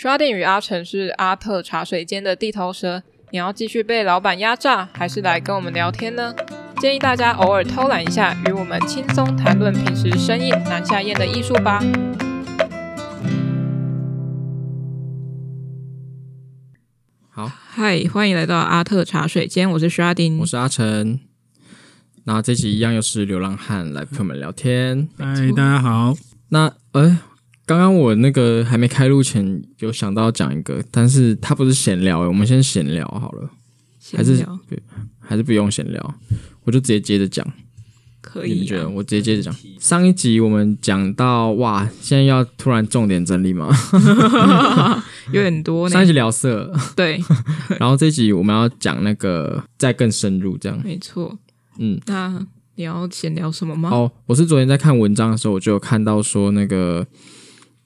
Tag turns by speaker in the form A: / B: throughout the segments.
A: Sharding 与阿成是阿特茶水间的地头蛇，你要继续被老板压榨，还是来跟我们聊天呢？建议大家偶尔偷懒一下，与我们轻松谈论平时生硬难下咽的艺术吧。
B: 好，
A: 嗨，欢迎来到阿特茶水间，我是 Sharding，
B: 我是阿成。那这集一样又是流浪汉来陪我们聊天。
C: 嗨，大家好。
B: 那哎，刚刚我那个还没开录前有想到讲一个，但是它不是闲聊，我们先闲聊好了，还是还是不用闲聊，我就直接接着讲。
A: 可以、啊，
B: 你觉得我直接接着讲。上一集我们讲到哇，现在要突然重点整理吗？
A: 有点多。
B: 上一集聊色，
A: 对。
B: 然后这一集我们要讲那个再更深入，这样。
A: 没错。
B: 嗯，
A: 那你要先聊什么吗？
B: 哦，我是昨天在看文章的时候，我就有看到说，那个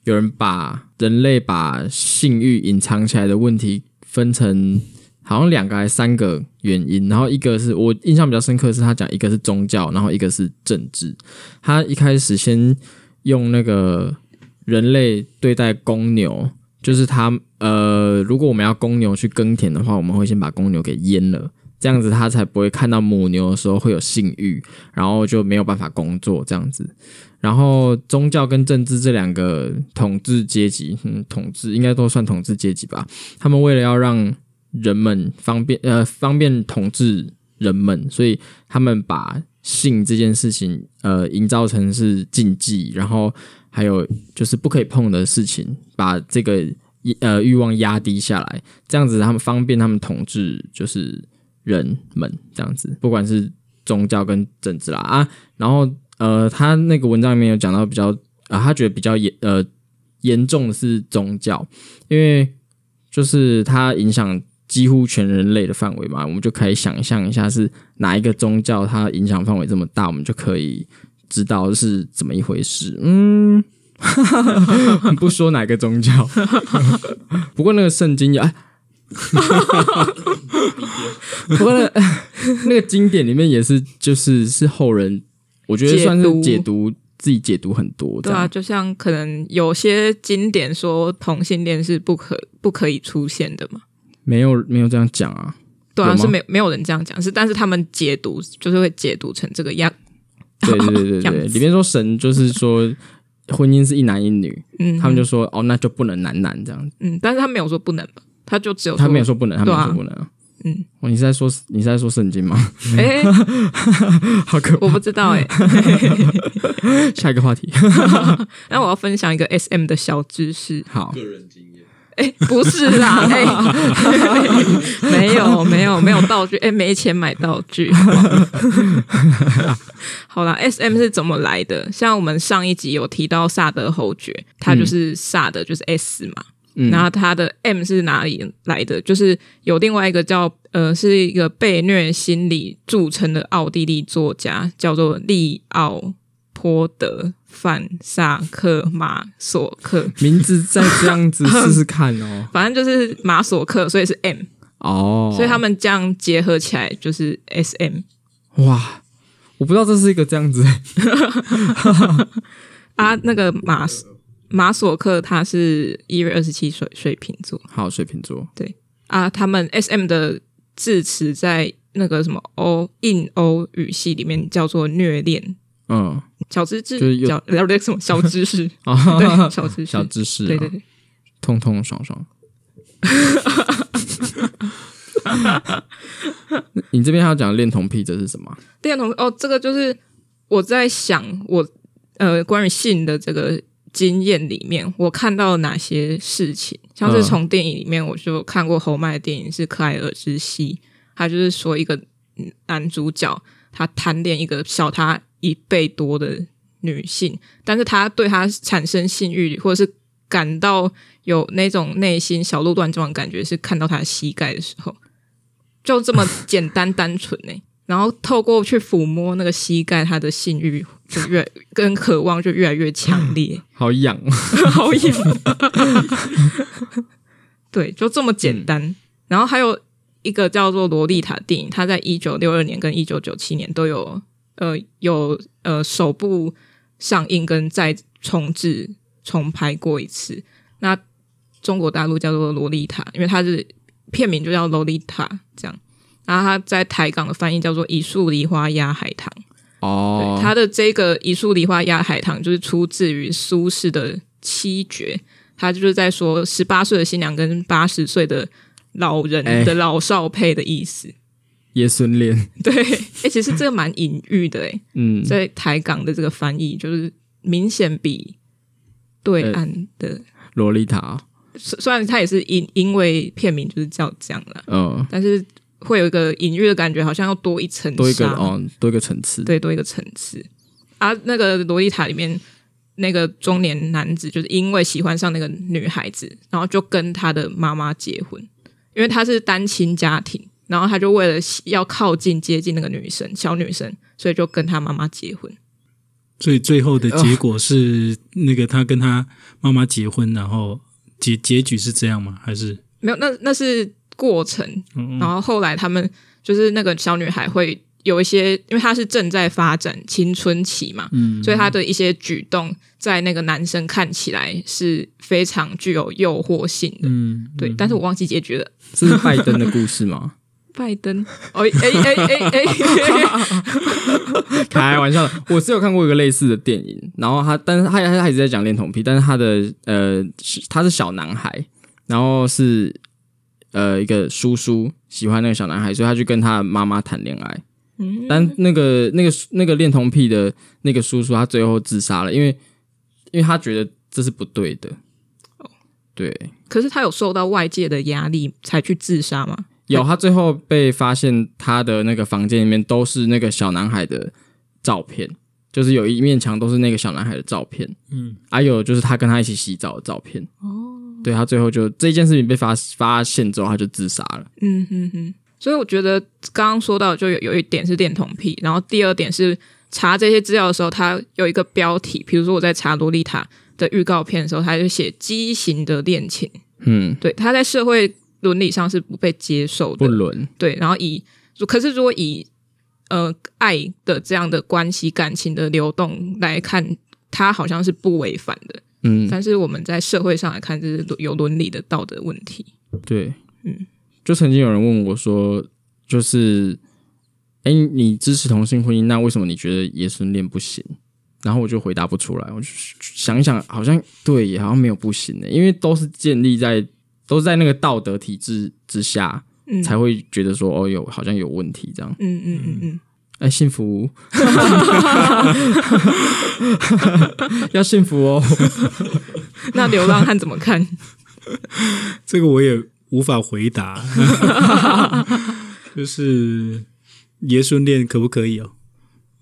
B: 有人把人类把性欲隐藏起来的问题分成好像两个还是三个原因，然后一个是我印象比较深刻是他讲一个是宗教，然后一个是政治。他一开始先用那个人类对待公牛，就是他呃，如果我们要公牛去耕田的话，我们会先把公牛给阉了。这样子，他才不会看到母牛的时候会有性欲，然后就没有办法工作这样子。然后宗教跟政治这两个统治阶级，嗯，统治应该都算统治阶级吧。他们为了要让人们方便，呃，方便统治人们，所以他们把性这件事情，呃，营造成是禁忌，然后还有就是不可以碰的事情，把这个呃欲望压低下来，这样子他们方便他们统治，就是。人们这样子，不管是宗教跟政治啦啊，然后呃，他那个文章里面有讲到比较啊，他觉得比较严呃严重的是宗教，因为就是它影响几乎全人类的范围嘛，我们就可以想象一下是哪一个宗教它影响范围这么大，我们就可以知道是怎么一回事。嗯，不说哪个宗教，不过那个圣经呀。哈哈哈不过那个经典里面也是，就是是后人，我觉得算是解读自己解读很多。
A: 对啊，就像可能有些经典说同性恋是不可不可以出现的嘛？
B: 没有没有这样讲啊？
A: 对啊，是没没有人这样讲，是但是他们解读就是会解读成这个样。
B: 对对对对对，里面说神就是说婚姻是一男一女，嗯，他们就说哦，那就不能男男这样子。
A: 嗯，但是他没有说不能吧？他就只有
B: 他没有说不能，他没有说不能。啊、嗯，你是在说你是在说圣经吗？
A: 哎、欸，
B: 好可怕，
A: 我不知道哎、
B: 欸。下一个话题，
A: 那我要分享一个 SM 的小知识。
B: 好，
D: 个人经验。
A: 哎、欸，不是啦，哎、欸，没有没有没有道具，哎、欸，没钱买道具。好啦，SM 是怎么来的？像我们上一集有提到萨德侯爵，他就是萨德，就是 S 嘛。嗯、然后他的 M 是哪里来的？就是有另外一个叫呃，是一个被虐心理著称的奥地利作家，叫做利奥波德范萨克马索克。
B: 名字再这样子试试看哦。
A: 反正就是马索克，所以是 M
B: 哦。
A: 所以他们这样结合起来就是 SM。
B: 哇，我不知道这是一个这样子。
A: 啊，那个马。马索克他是一月二十七水水瓶座，
B: 好，水瓶座，
A: 对。啊，他们 S M 的字词在那个什么欧印欧语系里面叫做虐恋，嗯，小知识就是有了解什么小知识。啊，对，小知识，
B: 小知识，
A: 对对对，
B: 通通爽爽。你这边还要讲恋童癖，这是什么？
A: 恋童哦，这个就是我在想我呃关于性的这个。经验里面，我看到了哪些事情？像是从电影里面，我就看过侯麦的电影是《克莱尔之息》，他就是说一个男主角他贪恋一个小他一倍多的女性，但是他对他产生性欲或者是感到有那种内心小鹿乱撞的感觉，是看到他的膝盖的时候，就这么简单单纯呢。然后透过去抚摸那个膝盖，他的性欲就越跟渴望就越来越强烈，
B: 好痒，
A: 好痒。对，就这么简单。嗯、然后还有一个叫做《洛丽塔》电影，它在一九六二年跟一九九七年都有呃有呃首部上映跟再重制重拍过一次。那中国大陆叫做洛丽塔，因为它是片名就叫洛丽塔这样。然后他在台港的翻译叫做一树梨花压海棠。
B: 哦，
A: 它的这个一树梨花压海棠就是出自于苏轼的七绝，他就是在说十八岁的新娘跟八十岁的老人的老少配的意思。
B: 爷孙恋，
A: 对，哎，其实这个蛮隐喻的，哎，
B: 嗯，
A: 在台港的这个翻译就是明显比对岸的
B: 洛丽塔，
A: 虽然它也是因因为片名就是叫这样了，
B: 嗯，
A: 但是。会有一个隐喻的感觉，好像要多一层，
B: 多一个哦，多一个层次，
A: 对，多一个层次。啊，那个萝莉塔里面那个中年男子，就是因为喜欢上那个女孩子，然后就跟他的妈妈结婚，因为他是单亲家庭，然后他就为了要靠近接近那个女生，小女生，所以就跟他妈妈结婚。
C: 所以最后的结果是，那个他跟他妈妈结婚，然后结结局是这样吗？还是
A: 没有？那那是。过程，然后后来他们就是那个小女孩会有一些，因为她是正在发展青春期嘛，嗯，所以她的一些举动在那个男生看起来是非常具有诱惑性的，嗯，对。但是我忘记结局了，
B: 这是拜登的故事吗？
A: 拜登，哦，哎哎哎哎，
B: 开玩笑，我是有看过一个类似的电影，然后他，但是他他一直在讲恋童癖，但是他的呃，他是小男孩，然后是。呃，一个叔叔喜欢那个小男孩，所以他去跟他妈妈谈恋爱。嗯，但那个那个那个恋童癖的那个叔叔，他最后自杀了，因为因为他觉得这是不对的。哦，对。
A: 可是他有受到外界的压力才去自杀吗？
B: 有，他最后被发现他的那个房间里面都是那个小男孩的照片，就是有一面墙都是那个小男孩的照片。嗯，还有就是他跟他一起洗澡的照片。哦。对，他最后就这件事情被发发现之后，他就自杀了。
A: 嗯哼哼。所以我觉得刚刚说到就有有一点是恋童癖，然后第二点是查这些资料的时候，他有一个标题，比如说我在查洛丽塔的预告片的时候，他就写畸形的恋情。嗯，对，他在社会伦理上是不被接受的，
B: 不伦。
A: 对，然后以可是如果以呃爱的这样的关系、感情的流动来看，他好像是不违反的。嗯，但是我们在社会上来看，这是有伦理的道德问题。
B: 对，嗯，就曾经有人问我说，就是，哎，你支持同性婚姻，那为什么你觉得爷孙恋不行？然后我就回答不出来。我就想一想，好像对，也好像没有不行的，因为都是建立在都是在那个道德体制之下，嗯，才会觉得说，哦，有好像有问题这样。嗯嗯嗯嗯。嗯哎，幸福，要幸福哦。
A: 那流浪汉怎么看？
C: 这个我也无法回答。就是爷孙恋可不可以哦？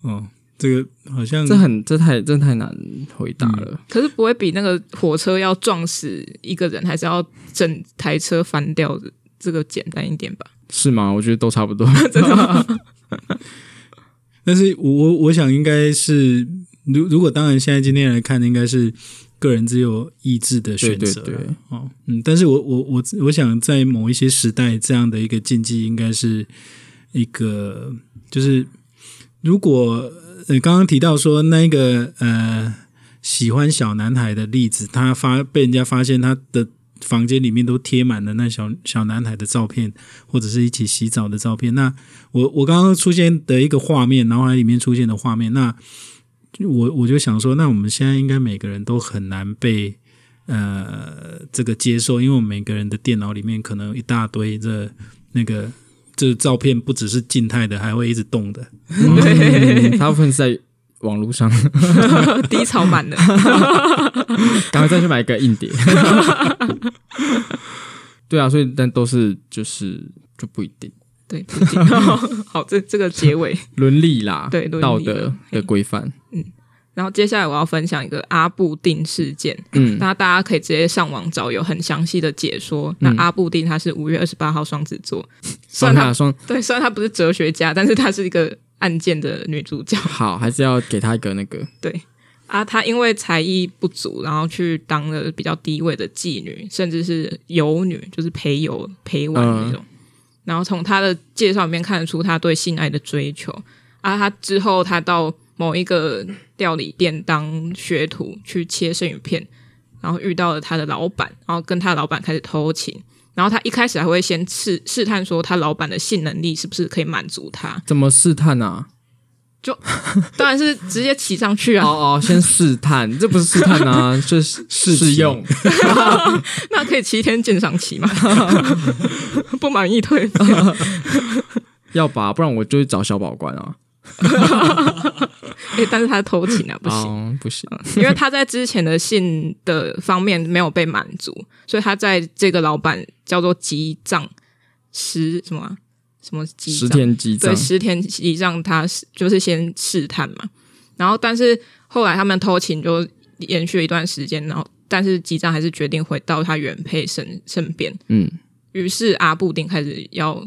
C: 哦，这个好像
B: 这很这太这太难回答了。嗯。
A: 可是不会比那个火车要撞死一个人，还是要整台车翻掉的这个简单一点吧？
B: 是吗？我觉得都差不多。
A: 真的吗？
C: 但是我我我想应该是，如如果当然现在今天来看，应该是个人自由意志的选择。
B: 对对对，
C: 哦，嗯，但是我我我我想在某一些时代，这样的一个禁忌，应该是一个，就是如果呃刚刚提到说那个呃喜欢小男孩的例子，他发被人家发现他的。房间里面都贴满了那小小男孩的照片，或者是一起洗澡的照片。那我我刚刚出现的一个画面，脑海里面出现的画面，那我我就想说，那我们现在应该每个人都很难被呃这个接受，因为我们每个人的电脑里面可能有一大堆这那个这照片，不只是静态的，还会一直动的。
B: 嗯，大部分在。网络上
A: 低潮版的，
B: 赶快再去买一个硬碟。对啊，所以但都是就是就不一定，
A: 对，不一定。好，这这个结尾
B: 伦理啦，
A: 对，
B: 道德的规范。
A: 嗯，然后接下来我要分享一个阿布定事件。嗯，那大家可以直接上网找有很详细的解说。那阿布定他是五月二十八号双子座，虽然他双对，虽然他不是哲学家，但是他是一个。案件的女主角，
B: 好，还是要给她一个那个
A: 对啊，她因为才艺不足，然后去当了比较低位的妓女，甚至是游女，就是陪游陪玩那种。嗯、然后从她的介绍里面看得出她对性爱的追求啊。她之后她到某一个料理店当学徒去切生鱼片，然后遇到了她的老板，然后跟她老板开始偷情。然后他一开始还会先试试探说他老板的性能力是不是可以满足他？
B: 怎么试探啊？
A: 就当然是直接骑上去啊！
B: 哦哦，先试探，这不是试探啊，就是试用。
A: 那可以七天鉴赏期吗？不满意退。
B: 要吧，不然我就去找小保官啊。
A: 欸、但是他偷情啊，不行，
B: 哦、不行，
A: 因为他在之前的性的方面没有被满足，所以他在这个老板叫做吉藏十什么、啊、什么吉
B: 十田吉藏，
A: 对，十田吉藏，他就是先试探嘛，然后但是后来他们偷情就延续了一段时间，然后但是吉藏还是决定回到他原配身身边，嗯，于是阿布丁开始要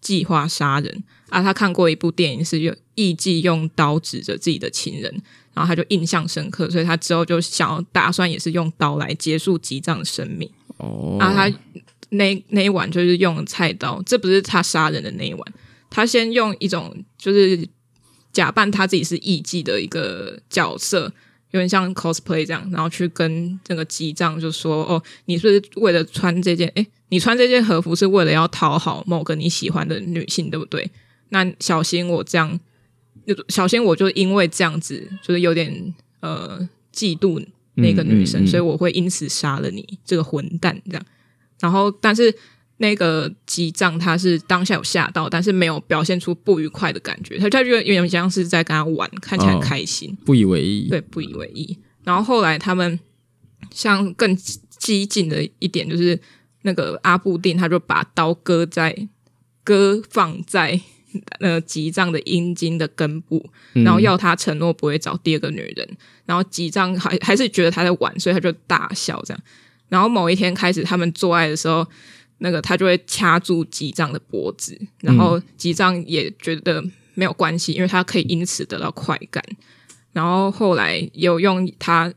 A: 计划杀人。啊，他看过一部电影，是用艺妓用刀指着自己的情人，然后他就印象深刻，所以他之后就想要打算也是用刀来结束吉藏的生命。哦，啊，他那那一晚就是用菜刀，这不是他杀人的那一晚，他先用一种就是假扮他自己是艺妓的一个角色。有点像 cosplay 这样，然后去跟这个吉藏就说：“哦，你是不是为了穿这件？诶，你穿这件和服是为了要讨好某个你喜欢的女性，对不对？那小心我这样，小心我就因为这样子，就是有点呃嫉妒那个女生，嗯嗯嗯，所以我会因此杀了你这个混蛋。这样，然后但是。”那个吉藏他是当下有吓到，但是没有表现出不愉快的感觉，他他觉得有点像是在跟他玩，看起来很开心，
B: 哦、不以为意。
A: 对，不以为意。然后后来他们像更激进的一点，就是那个阿布定他就把刀割在割放在呃吉藏的阴茎的根部，然后要他承诺不会找第二个女人。然后吉藏还还是觉得他在玩，所以他就大笑这样。然后某一天开始，他们做爱的时候。那个他就会掐住吉藏的脖子，然后吉藏也觉得没有关系，因为他可以因此得到快感。然后后来有用他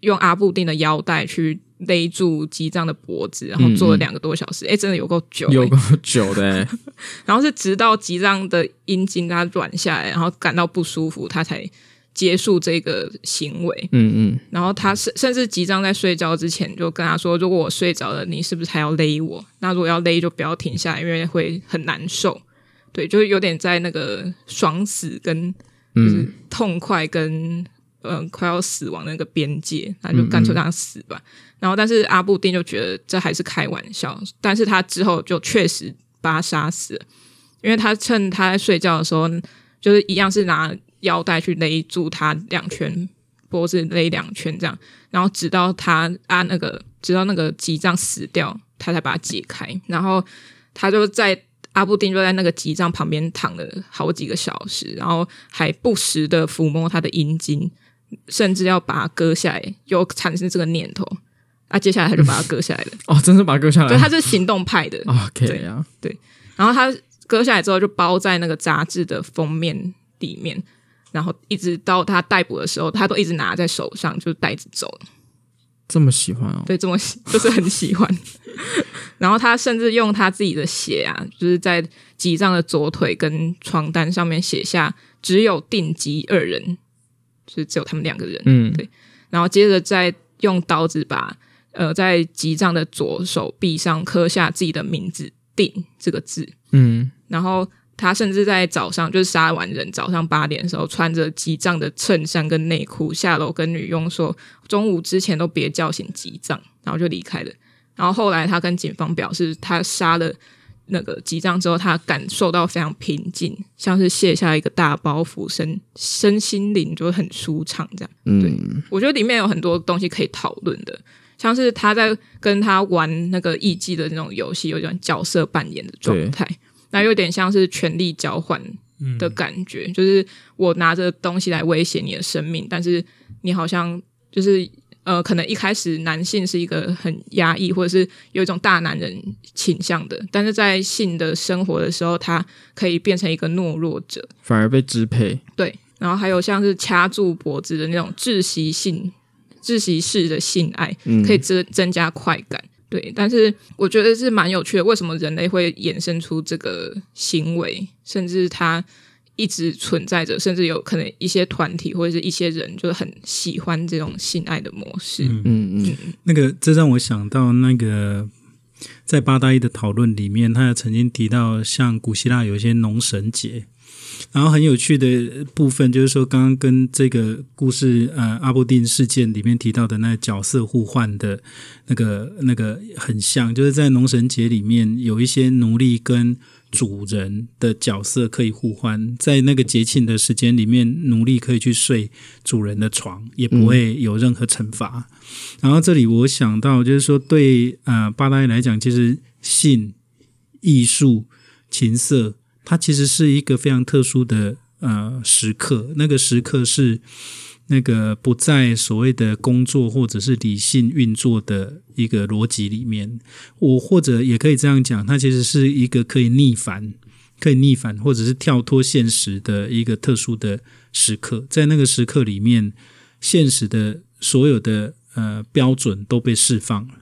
A: 用阿布定的腰带去勒住吉藏的脖子，然后坐了两个多小时，哎、真的有够久、欸，
B: 有够久的。
A: 然后是直到吉藏的阴茎他软下来，然后感到不舒服，他才。结束这个行为，嗯嗯，然后他甚甚至吉藏在睡觉之前就跟他说：“如果我睡着了，你是不是还要勒我？那如果要勒，就不要停下来，因为会很难受。”对，就是有点在那个爽死跟就是痛快跟嗯、呃、快要死亡的那个边界，那就干脆让他死吧。嗯嗯，然后，但是阿布丁就觉得这还是开玩笑，但是他之后就确实把他杀死，因为他趁他在睡觉的时候，就是一样是拿。腰带去勒住他两圈，脖子勒两圈这样，然后直到他啊那个，直到那个吉藏死掉，他才把它解开。然后他就在阿布丁就在那个吉藏旁边躺了好几个小时，然后还不时的抚摸他的阴茎，甚至要把它割下来，又产生这个念头。啊，接下来他就把它割下来了。
B: 哦，真是把它割下来？
A: 对，他是行动派的。
B: OK 啊，
A: 对。然后他割下来之后，就包在那个杂志的封面里面。然后一直到他逮捕的时候，他都一直拿在手上，就带着走。
B: 这么喜欢哦？
A: 对，这么喜 就是很喜欢。然后他甚至用他自己的血啊，就是在吉藏的左腿跟床单上面写下“只有定吉二人”，就是只有他们两个人。嗯，对。然后接着再用刀子把呃在吉藏的左手臂上刻下自己的名字“定”这个字。嗯，然后。他甚至在早上，就是杀完人早上八点的时候，穿着吉藏的衬衫跟内裤下楼，跟女佣说：“中午之前都别叫醒吉藏。”然后就离开了。然后后来他跟警方表示，他杀了那个吉藏之后，他感受到非常平静，像是卸下一个大包袱，身身心灵就很舒畅。这样，嗯，对，我觉得里面有很多东西可以讨论的，像是他在跟他玩那个艺伎的那种游戏，有一种角色扮演的状态。那有点像是权力交换的感觉，嗯，就是我拿着东西来威胁你的生命，但是你好像就是呃，可能一开始男性是一个很压抑，或者是有一种大男人倾向的，但是在性的生活的时候，他可以变成一个懦弱者，
B: 反而被支配。
A: 对，然后还有像是掐住脖子的那种窒息性、窒息式的性爱，可以增增加快感。对，但是我觉得是蛮有趣的。为什么人类会衍生出这个行为？甚至它一直存在着，甚至有可能一些团体或者是一些人就是很喜欢这种性爱的模式。
B: 嗯嗯，嗯
C: 那个这让我想到那个在八大一的讨论里面，他也曾经提到，像古希腊有一些农神节。然后很有趣的部分就是说，刚刚跟这个故事，呃，阿布丁事件里面提到的那个角色互换的那个那个很像，就是在农神节里面有一些奴隶跟主人的角色可以互换，在那个节庆的时间里面，奴隶可以去睡主人的床，也不会有任何惩罚。嗯、然后这里我想到就是说对，对呃巴大姨来讲，其实性、艺术、情色。它其实是一个非常特殊的呃时刻，那个时刻是那个不在所谓的工作或者是理性运作的一个逻辑里面。我或者也可以这样讲，它其实是一个可以逆反、可以逆反或者是跳脱现实的一个特殊的时刻。在那个时刻里面，现实的所有的呃标准都被释放了。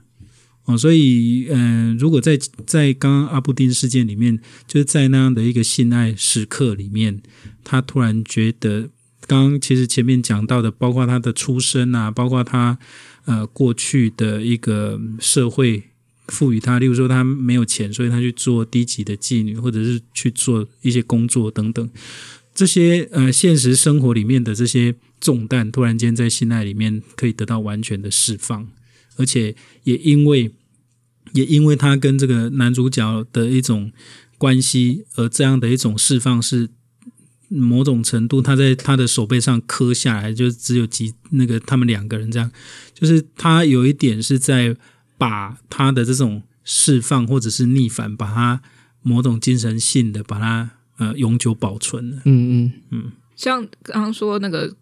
C: 哦，所以，嗯、如果在在刚刚阿布丁事件里面，就是在那样的一个性爱时刻里面，他突然觉得，刚刚其实前面讲到的，包括他的出身啊，包括他呃过去的一个社会赋予他，例如说他没有钱，所以他去做低级的妓女，或者是去做一些工作等等，这些呃现实生活里面的这些重担，突然间在性爱里面可以得到完全的释放。而且也因为，也因为他跟这个男主角的一种关系，而这样的一种释放是某种程度，他在他的手背上刻下来，就只有几那个他们两个人这样，就是他有一点是在把他的这种释放或者是逆反，把他某种精神性的把它呃永久保存了。嗯嗯嗯，
A: 像刚刚说那个。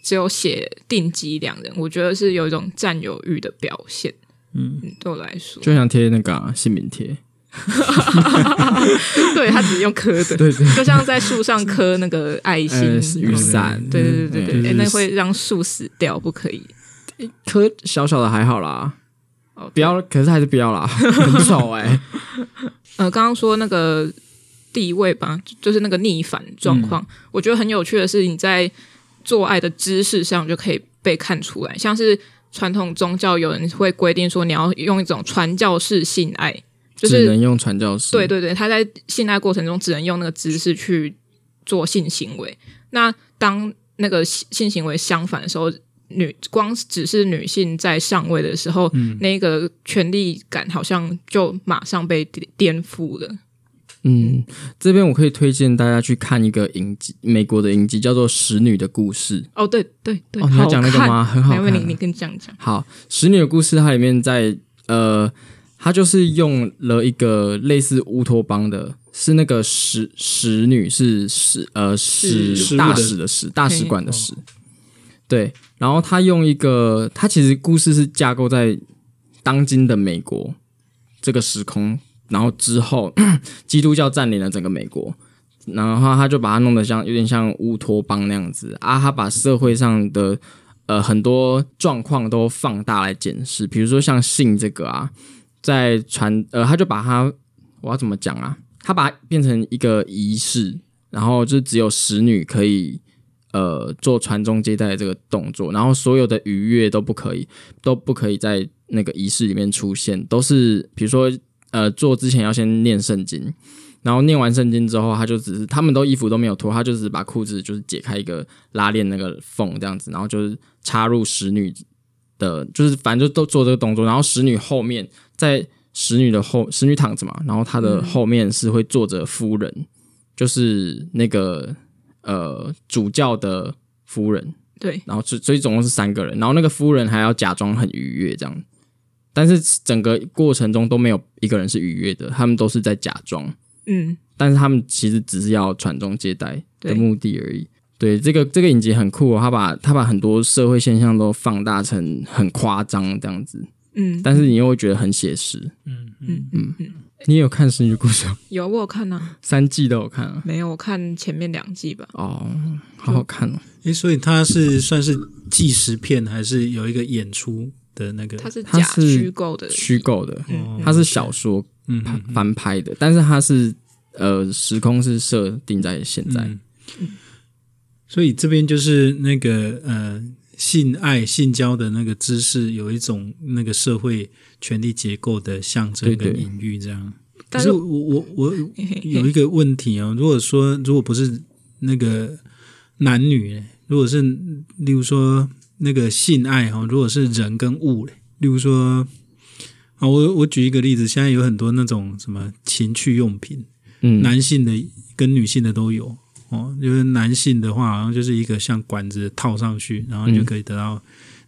A: 只有写定机两人，我觉得是有一种占有欲的表现。嗯，对我来说，
B: 就像贴那个、啊、姓名贴，
A: 对他只是用磕的，对，对。对，就像在树上磕那个爱心、
B: 雨
A: 伞，对对对对对，那会让树死掉，不可以。
B: 磕小小的还好啦，哦，不要，可是还是不要啦，很丑 哎、欸。
A: 呃，刚刚说那个地位吧，就是那个逆反状况，嗯、我觉得很有趣的是你在。做爱的姿势上就可以被看出来，像是传统宗教有人会规定说，你要用一种传教士性爱，就是
B: 只能用传教士。
A: 对对对，他在性爱过程中只能用那个姿势去做性行为。那当那个性行为相反的时候，女光只是女性在上位的时候，嗯、那个权力感好像就马上被颠覆了。
B: 嗯，这边我可以推荐大家去看一个影集，美国的影集叫做《使女的故事》。
A: 哦，对对对，
B: 哦，你要讲那个吗？很好看。
A: 没问题，你跟讲讲。
B: 好，《使女的故事》它里面在呃，它就是用了一个类似乌托邦的，是那个使使女是使呃使大使的使大使馆的使。对，然后他用一个，他其实故事是架构在当今的美国这个时空。然后之后，基督教占领了整个美国，然后他就把它弄得像有点像乌托邦那样子啊，他把社会上的呃很多状况都放大来检视，比如说像性这个啊，在传呃，他就把它我要怎么讲啊？他把它变成一个仪式，然后就只有使女可以呃做传宗接代这个动作，然后所有的愉悦都不可以，都不可以在那个仪式里面出现，都是比如说。呃，做之前要先念圣经，然后念完圣经之后，他就只是他们都衣服都没有脱，他就只是把裤子就是解开一个拉链那个缝这样子，然后就是插入使女的，就是反正就都做这个动作，然后使女后面在使女的后，使女躺着嘛，然后她的后面是会坐着夫人，就是那个呃主教的夫人，
A: 对，
B: 然后所所以总共是三个人，然后那个夫人还要假装很愉悦这样。但是整个过程中都没有一个人是愉悦的，他们都是在假装，嗯，但是他们其实只是要传宗接代的目的而已。对，这个这个影集很酷哦，他把他把很多社会现象都放大成很夸张这样子，嗯，但是你又会觉得很写实，嗯嗯嗯嗯。你有看《神女故事》？
A: 有，我有看啊，
B: 三季都有看啊？
A: 没有，我看前面两季吧。
B: 哦，好好看哦。
C: 诶，所以它是算是纪实片，还是有一个演出？的那个，
A: 它是假虚构的，
B: 虚构的，它是小说翻拍的，但是它是呃时空是设定在现在，
C: 所以这边就是那个呃，性爱、性交的那个知识，有一种那个社会权力结构的象征跟隐喻，这样。但是我我我有一个问题啊，如果说如果不是那个男女，如果是例如说那个性爱哈，如果是人跟物嘞，例如说啊，我我举一个例子，现在有很多那种什么情趣用品，嗯，男性的跟女性的都有哦，就是男性的话，好像就是一个像管子套上去，然后就可以得到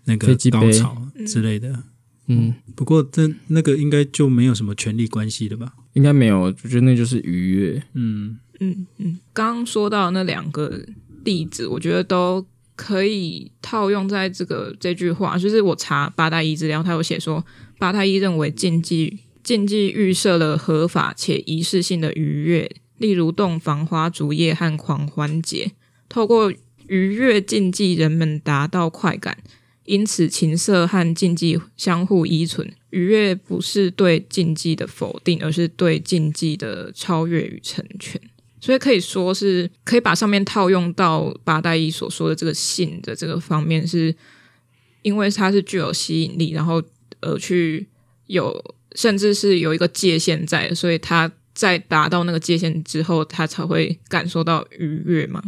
C: 那个高潮之类的。嗯，不过这那个应该就没有什么权利关系的吧？
B: 应该没有，我觉得那就是愉悦。
A: 嗯嗯嗯，刚刚说到那两个例子，我觉得都可以套用在这个这句话。就是我查八大一资料，他有写说，八大一认为禁忌禁忌预设了合法且仪式性的愉悦，例如洞房花烛夜和狂欢节，透过愉悦禁忌，人们达到快感。因此，情色和禁忌相互依存。愉悦不是对禁忌的否定，而是对禁忌的超越与成全。所以可以说是可以把上面套用到八大一所说的这个性的这个方面，是因为它是具有吸引力，然后呃去有甚至是有一个界限在，所以他在达到那个界限之后，他才会感受到愉悦嘛。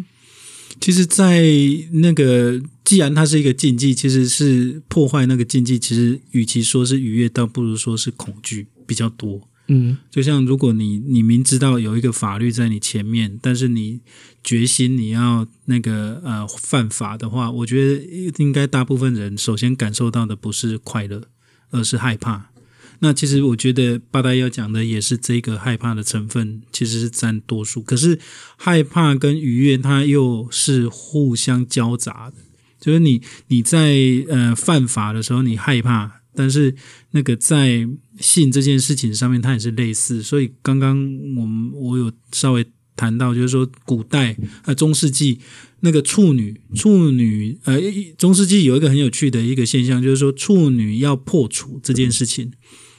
C: 其实，在那个既然它是一个禁忌，其实是破坏那个禁忌。其实，与其说是愉悦，倒不如说是恐惧比较多。嗯，就像如果你你明知道有一个法律在你前面，但是你决心你要那个呃犯法的话，我觉得应该大部分人首先感受到的不是快乐，而是害怕。那其实我觉得八大要讲的也是这个害怕的成分，其实是占多数。可是害怕跟愉悦，它又是互相交杂的。就是你你在呃犯法的时候，你害怕，但是那个在性这件事情上面，它也是类似。所以刚刚我们我有稍微谈到，就是说古代呃中世纪那个处女处女呃中世纪有一个很有趣的一个现象，就是说处女要破处这件事情。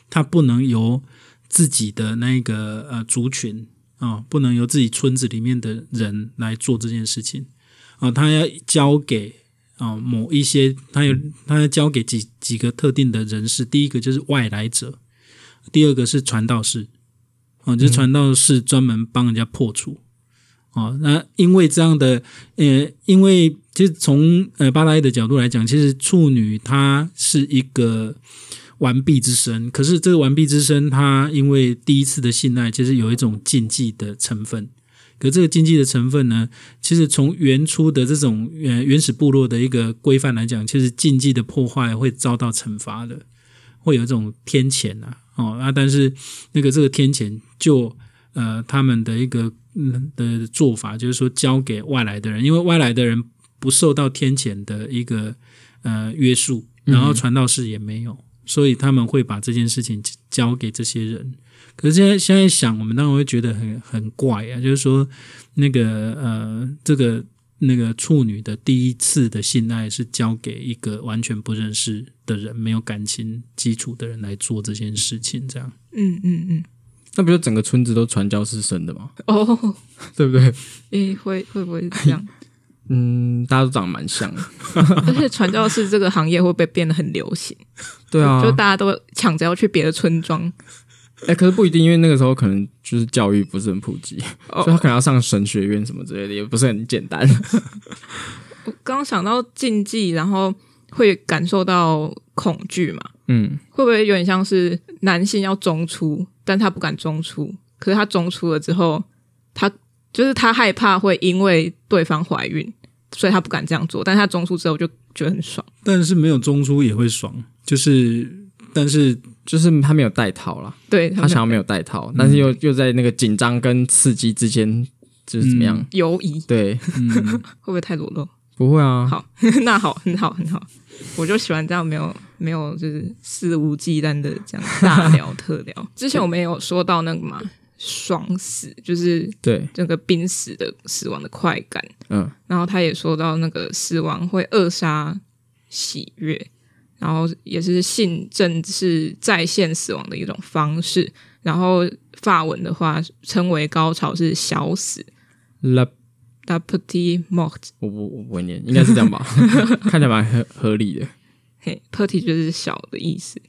C: 他不能由自己的那个呃族群啊、不能由自己村子里面的人来做这件事情啊、哦，他要交给啊、哦、某一些，他有他要交给几几个特定的人士。第一个就是外来者，第二个是传道士啊、哦，就是传道士专门帮人家破除啊、哦。那因为这样的呃，因为其实从呃八大一的角度来讲，其实处女她是一个。完璧之身，可是这个完璧之身，它因为第一次的信赖，其实有一种禁忌的成分。可这个禁忌的成分呢，其实从原初的这种原原始部落的一个规范来讲，其实禁忌的破坏会遭到惩罚的，会有一种天谴啊，哦啊，但是那个这个天谴就呃他们的一个嗯的做法，就是说交给外来的人，因为外来的人不受到天谴的一个呃约束，然后传道士也没有。嗯所以他们会把这件事情交给这些人，可是现在现在想，我们当然会觉得很很怪啊，就是说那个呃，这个那个处女的第一次的性爱是交给一个完全不认识的人、没有感情基础的人来做这件事情，这样。
A: 嗯嗯嗯，
B: 那不就整个村子都传教士生的吗？
A: 哦，
B: 对不对？
A: 诶，会会不会这样？
B: 嗯，大家都长得蛮像的，
A: 而且传教士这个行业会不会变得很流行？
B: 对啊，
A: 就大家都抢着要去别的村庄。
B: 哎、欸，可是不一定，因为那个时候可能就是教育不是很普及，哦、所以他可能要上神学院什么之类的，也不是很简单。
A: 我刚刚想到禁忌，然后会感受到恐惧嘛？嗯，会不会有点像是男性要中出，但他不敢中出，可是他中出了之后，他。就是他害怕会因为对方怀孕，所以他不敢这样做。但他中出之后就觉得很爽。
C: 但是没有中出也会爽，就是但是
B: 就是他没有带套啦。
A: 对，
B: 他，他想要没有带套，嗯、但是又又在那个紧张跟刺激之间，就是怎么样？
A: 犹疑、嗯。
B: 对，
C: 嗯、
A: 会不会太裸露？
B: 不会啊。
A: 好，那好，很好，很好。我就喜欢这样没有没有就是肆无忌惮的这样大聊特聊。之前我们有说到那个嘛。爽死，就是对这个濒死的死亡的快感。嗯，然后他也说到那个死亡会扼杀喜悦，然后也是性正是再现死亡的一种方式。然后法文的话称为高潮是小死。La petite morte，
B: 我不我不会念，应该是这样吧？看起来蛮合合理的。
A: 嘿，petite 就是小的意思，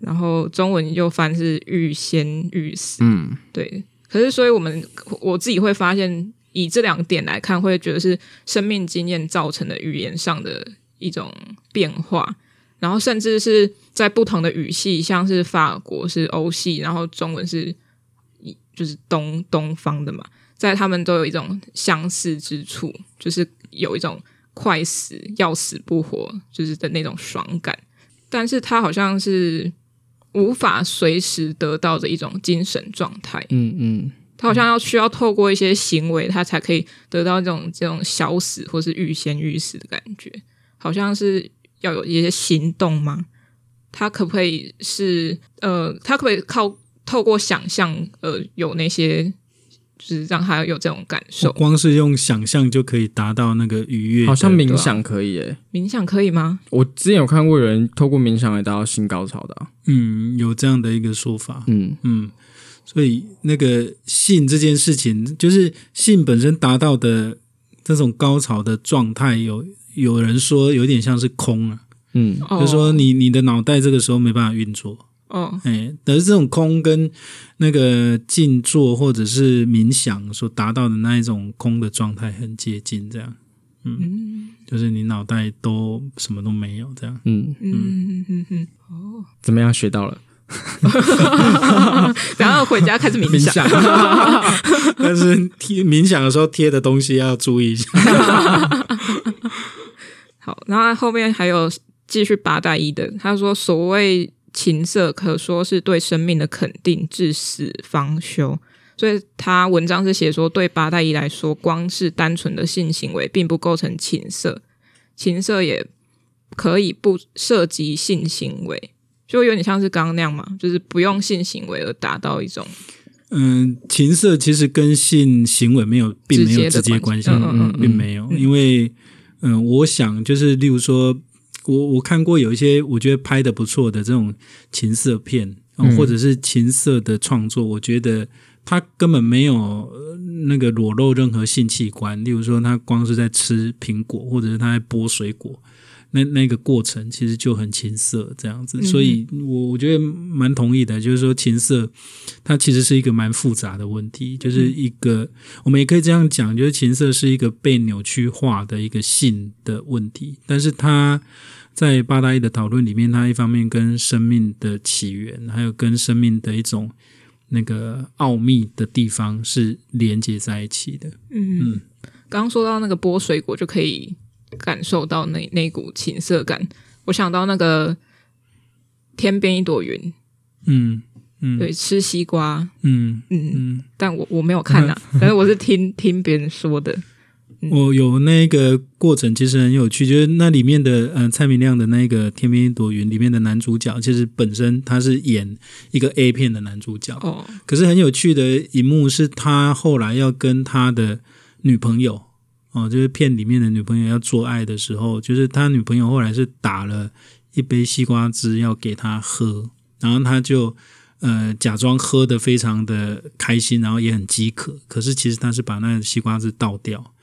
A: 然后中文又翻是欲仙欲死。嗯，对。可是，所以我们我自己会发现，以这两点来看，会觉得是生命经验造成的语言上的一种变化，然后甚至是在不同的语系，像是法国是欧系，然后中文是就是东东方的嘛。在他们都有一种相似之处，就是有一种快死要死不活，就是的那种爽感。但是它好像是无法随时得到的一种精神状态。嗯嗯，他好像要需要透过一些行为，他才可以得到这种这种小死或是欲仙欲死的感觉。好像是要有一些行动吗？他可不可以是呃，他可不可以靠透过想象呃有那些？就是让他有这种感受，
C: 光是用想象就可以达到那个愉悦。
B: 好像冥想可以诶，
A: 冥想可以吗？
B: 我之前有看过有人透过冥想来达到性高潮的啊。
C: 嗯，有这样的一个说法。嗯嗯，所以那个性这件事情，就是性本身达到的这种高潮的状态，有有人说有点像是空啊。嗯，就是说你你的脑袋这个时候没办法运作。哦，哎，但是这种空跟那个静坐或者是冥想所达到的那一种空的状态很接近，这样，嗯，嗯。就是你脑袋都什么都没有，这样，嗯。嗯嗯
B: 嗯嗯，哦，怎么样学到了？
A: 然后回家开始冥想，
C: 但是贴冥想的时候贴的东西要注意一下。
A: 好，然后后面还有继续八大一的，他说所谓。情色可说是对生命的肯定，至死方休。所以他文章是写说，对八代一来说，光是单纯的性行为并不构成情色，情色也可以不涉及性行为，就有点像是刚刚那样嘛，就是不用性行为而达到一种。
C: 嗯，情色其实跟性行为没有，并没有直接关系，嗯嗯嗯，并没有，因为嗯，我想就是例如说。我我看过有一些我觉得拍的不错的这种情色片，或者是情色的创作，我觉得他根本没有那个裸露任何性器官，例如说他光是在吃苹果，或者是他在剥水果。那那个过程其实就很情色这样子，所以我我觉得蛮同意的，就是说情色它其实是一个蛮复杂的问题，就是一个我们也可以这样讲，就是情色是一个被扭曲化的一个性的问题，但是它在八大一的讨论里面，它一方面跟生命的起源，还有跟生命的一种那个奥秘的地方是连接在一起的。嗯。嗯，
A: 刚刚说到那个剥水果就可以。感受到那那股情色感，我想到那个天边一朵云，嗯嗯，对，吃西瓜，嗯嗯嗯，但我我没有看啊，但是我是听听别人说的。
C: 嗯、我有那个过程，其实很有趣，就是那里面的呃蔡明亮的那个天边一朵云里面的男主角，其实本身他是演一个 A 片的男主角。哦，可是很有趣的一幕是他后来要跟他的女朋友。哦，就是片里面的女朋友要做爱的时候，就是他女朋友后来是打了一杯西瓜汁要给他喝，然后他就呃假装喝得非常的开心，然后也很饥渴，可是其实他是把那个西瓜汁倒掉，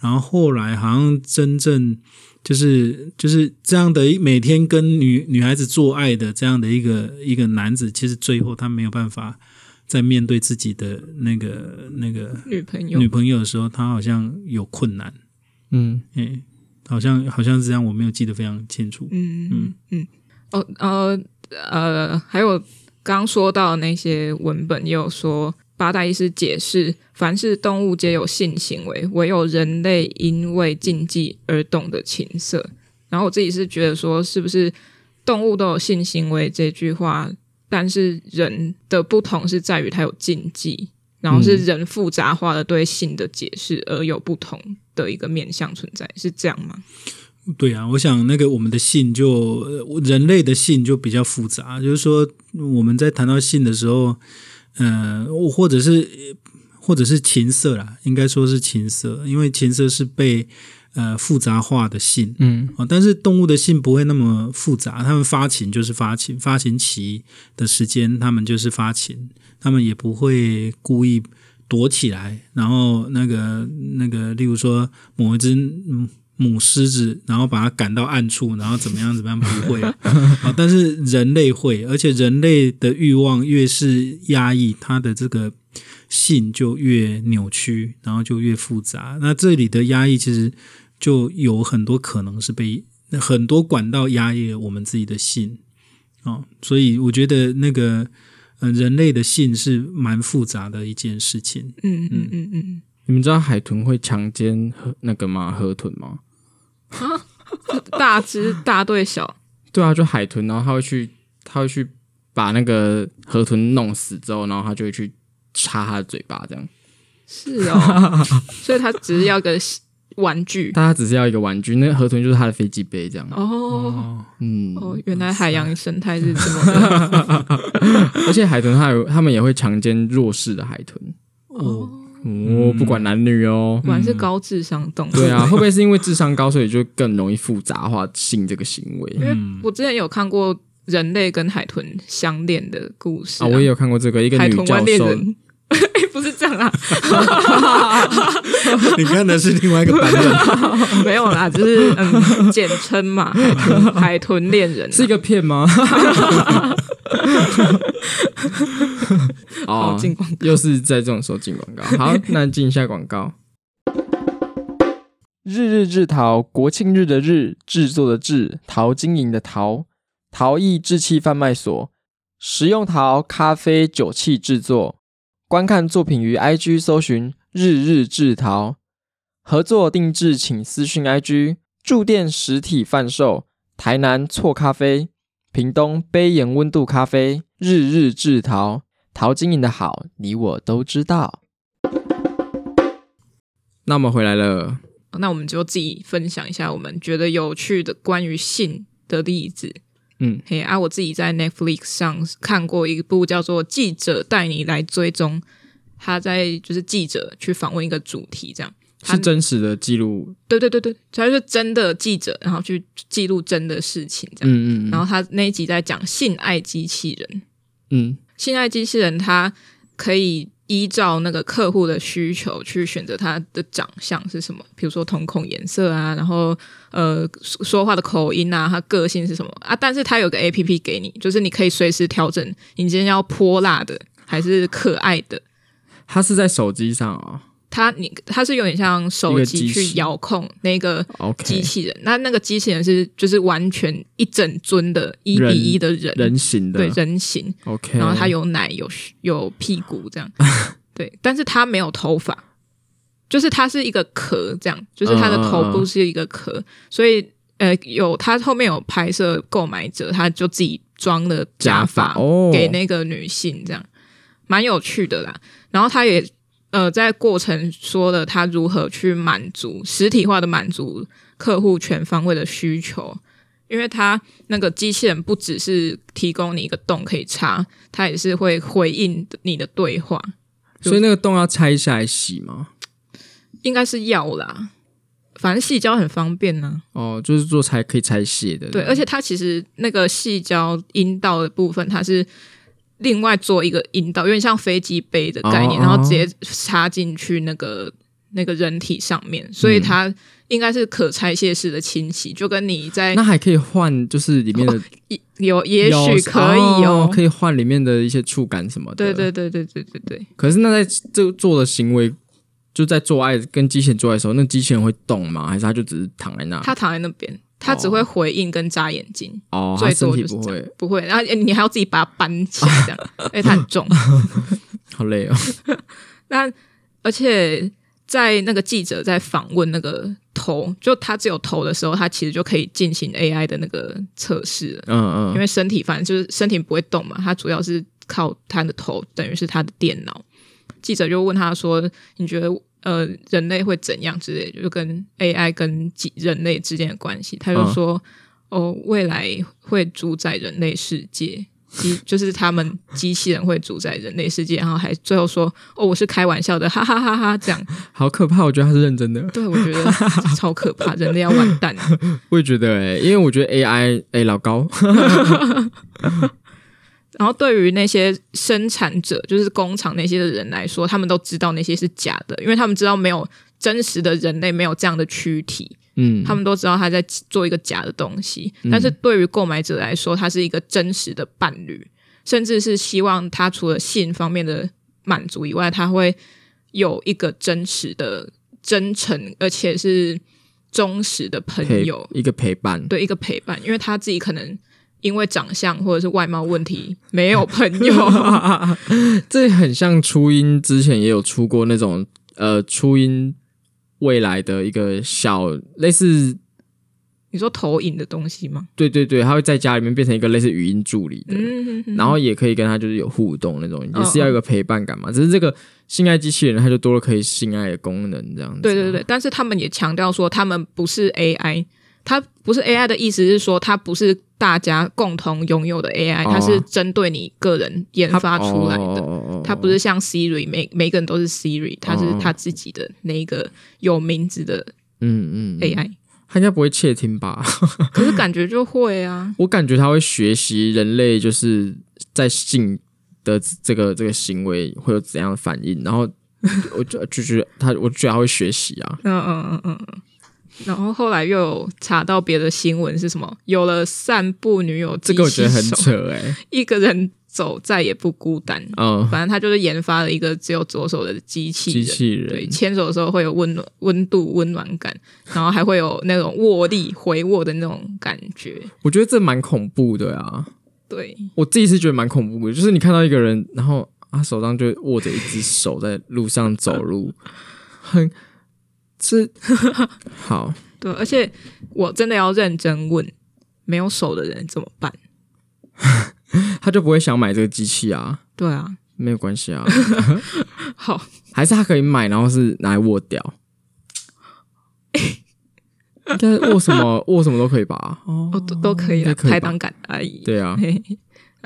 C: 然后后来好像真正就是就是这样的每天跟女女孩子做爱的这样的一个一个男子，其实最后他没有办法。在面对自己的那个那个
A: 女朋友。
C: 女朋友的时候，他好像有困难，嗯，嗯，好像好像是这样，我没有记得非常清楚，嗯嗯。
A: 嗯，哦呃呃，还有刚刚说到那些文本，也有说八大医师解释，凡是动物皆有性行为，唯有人类因为禁忌而懂得情色。然后我自己是觉得说，是不是动物都有性行为这句话？但是人的不同是在于它有禁忌，然后是人复杂化的对性的解释而有不同的一个面向存在，是这样吗？
C: 对啊，我想那个我们的性就人类的性就比较复杂，就是说我们在谈到性的时候，呃，或者是或者是情色啦，应该说是情色，因为情色是被。呃，复杂化的性，嗯，但是动物的性不会那么复杂，他们发情就是发情，发情期的时间他们就是发情，他们也不会故意躲起来，然后那个那个，例如说某一只嗯母狮子，然后把它赶到暗处，然后怎么样怎么样不会啊，但是人类会，而且人类的欲望越是压抑，它的这个性就越扭曲，然后就越复杂。那这里的压抑其实就有很多可能是被很多管道压抑了我们自己的性啊，所以我觉得那个。呃，人类的性是蛮复杂的一件事情。
A: 嗯嗯嗯嗯，
B: 你们知道海豚会强奸河那个吗？河豚吗？
A: 啊，大只大对小。
B: 对啊，就海豚，然后他会去，他会去把那个河豚弄死之后，然后他就会去插他的嘴巴，这样。
A: 是哦，所以他只是要个。玩具，
B: 大家只是要一个玩具，那个河豚就是他的飞机杯，这样。
A: 哦，
B: 嗯，
A: 哦，原来海洋生态是这么的。
B: 而且海豚还有，他们也会强奸弱势的海豚。
A: 哦，
B: 哦，不管男女哦，
A: 果然是高智商动物。
B: 对啊，会不会是因为智商高，所以就更容易复杂化性这个行为？
A: 因为我之前有看过人类跟海豚相恋的故事
B: 啊，我也有看过这个一个女教授。
A: 不是这样啊！
C: 你看的是另外一个版本，
A: 没有啦，就是嗯，简称嘛，海豚恋人
B: 是一个片吗？
A: 哦，进广告
B: 又是在这种时候进广告。好，那进一下广告。日日制陶，国庆日的日，制作的制，陶晶莹的陶，陶艺制器贩卖所，食用陶、咖啡、酒器制作。观看作品于 IG 搜寻“日日制陶”，合作定制请私讯 IG。驻店实体贩售：台南错咖啡、屏东杯盐温度咖啡。日日制陶，陶经营的好，你我都知道。那我们回来了，
A: 那我们就自己分享一下我们觉得有趣的关于性的例子。
B: 嗯，
A: 嘿啊！我自己在 Netflix 上看过一部叫做《记者带你来追踪》，他在就是记者去访问一个主题，这样
B: 是真实的记录。
A: 对对对对，他是真的记者，然后去记录真的事情，这样。
B: 嗯嗯。
A: 然后他那一集在讲性爱机器人。
B: 嗯，
A: 性爱机器人它可以。依照那个客户的需求去选择他的长相是什么，比如说瞳孔颜色啊，然后呃说话的口音啊，他个性是什么啊？但是他有个 APP 给你，就是你可以随时调整，你今天要泼辣的还是可爱的？
B: 他是在手机上啊。
A: 它你它是有点像手机去遥控那个机器人，那那个机器人是就是完全一整尊的一比一的人。
B: 人形的，
A: 对人形
B: ，OK，
A: 然后它有奶有有屁股这样，对，但是它没有头发，就是它是一个壳这样，就是它的头部是一个壳，嗯、所以呃有它后面有拍摄购买者，他就自己装了假发给那个女性这样，蛮有趣的啦，然后他也。呃，在过程说了他如何去满足实体化的满足客户全方位的需求，因为他那个机器人不只是提供你一个洞可以插，它也是会回应你的对话。
B: 所以那个洞要拆下来洗吗？
A: 应该是要啦，反正细胶很方便呢、
B: 啊。哦，就是做拆可以拆卸的。
A: 对，而且它其实那个细胶阴道的部分，它是。另外做一个引导，有点像飞机杯的概念，哦、然后直接插进去那个那个人体上面，所以它应该是可拆卸式的清洗，就跟你在
B: 那还可以换，就是里面的、哦、
A: 有也许可以哦，
B: 哦可以换里面的一些触感什么的。
A: 对对对对对对对。
B: 可是那在这做的行为，就在做爱跟机器人做爱的时候，那机器人会动吗？还是它就只是躺在那？
A: 它躺在那边。他只会回应跟眨眼睛
B: 哦，
A: 最多就是
B: 不会
A: 不会，然后你还要自己把它搬起来这样，因为它很重，
B: 好累哦。
A: 那而且在那个记者在访问那个头，就他只有头的时候，他其实就可以进行 AI 的那个测试了。
B: 嗯嗯，
A: 因为身体反正就是身体不会动嘛，他主要是靠他的头，等于是他的电脑。记者就问他说：“你觉得？”呃，人类会怎样之类的，就跟 AI 跟人类之间的关系，他就说，嗯、哦，未来会主宰人类世界，机 就是他们机器人会主宰人类世界，然后还最后说，哦，我是开玩笑的，哈哈哈哈，这样。
B: 好可怕，我觉得他是认真的，
A: 对，我觉得 超可怕，人类要完蛋了，
B: 我也觉得、欸，诶，因为我觉得 AI，诶、欸，老高。
A: 然后对于那些生产者，就是工厂那些的人来说，他们都知道那些是假的，因为他们知道没有真实的人类没有这样的躯体。嗯，他们都知道他在做一个假的东西。但是对于购买者来说，他是一个真实的伴侣，甚至是希望他除了性方面的满足以外，他会有一个真实的、真诚而且是忠实的朋友，
B: 一个陪伴，
A: 对，一个陪伴，因为他自己可能。因为长相或者是外貌问题没有朋友，
B: 这很像初音之前也有出过那种呃初音未来的一个小类似，
A: 你说投影的东西吗？
B: 对对对，他会在家里面变成一个类似语音助理的，嗯、哼哼，然后也可以跟他就是有互动那种，也是要一个陪伴感嘛。哦哦，只是这个性爱机器人，它就多了可以性爱的功能这样子。
A: 对对对，但是他们也强调说，他们不是 AI。它不是 AI 的意思是说，它不是大家共同拥有的 AI，它是针对你个人研发出来的。它不是像 Siri，每每个人都是 Siri，它是它自己的那一个有名字的嗯嗯 AI。
B: 它应该不会窃听吧？
A: 可是感觉就会啊。
B: 我感觉它会学习人类就是在性的这个这个行为会有怎样的反应，然后我就就觉得它，我觉得它会学习啊。嗯嗯嗯嗯嗯。
A: 然后后来又有查到别的新闻是什么？有了散步女友，
B: 这个我觉得很扯哎！
A: 一个人走再也不孤单。嗯，反正他就是研发了一个只有左手的机器人。机器人对，牵手的时候会有温暖、温度、温暖感，然后还会有那种握力、回握的那种感觉。
B: 我觉得这蛮恐怖的啊！
A: 对，
B: 我自己是觉得蛮恐怖的，就是你看到一个人，然后他手上就握着一只手在路上走路，很。是 好，
A: 对，而且我真的要认真问，没有手的人怎么办？
B: 他就不会想买这个机器啊？
A: 对啊，
B: 没有关系啊。
A: 好，
B: 还是他可以买，然后是拿来握掉。应该握什么握什么都可以吧？哦，
A: 都都可以啊，排档杆而已。
B: 对啊。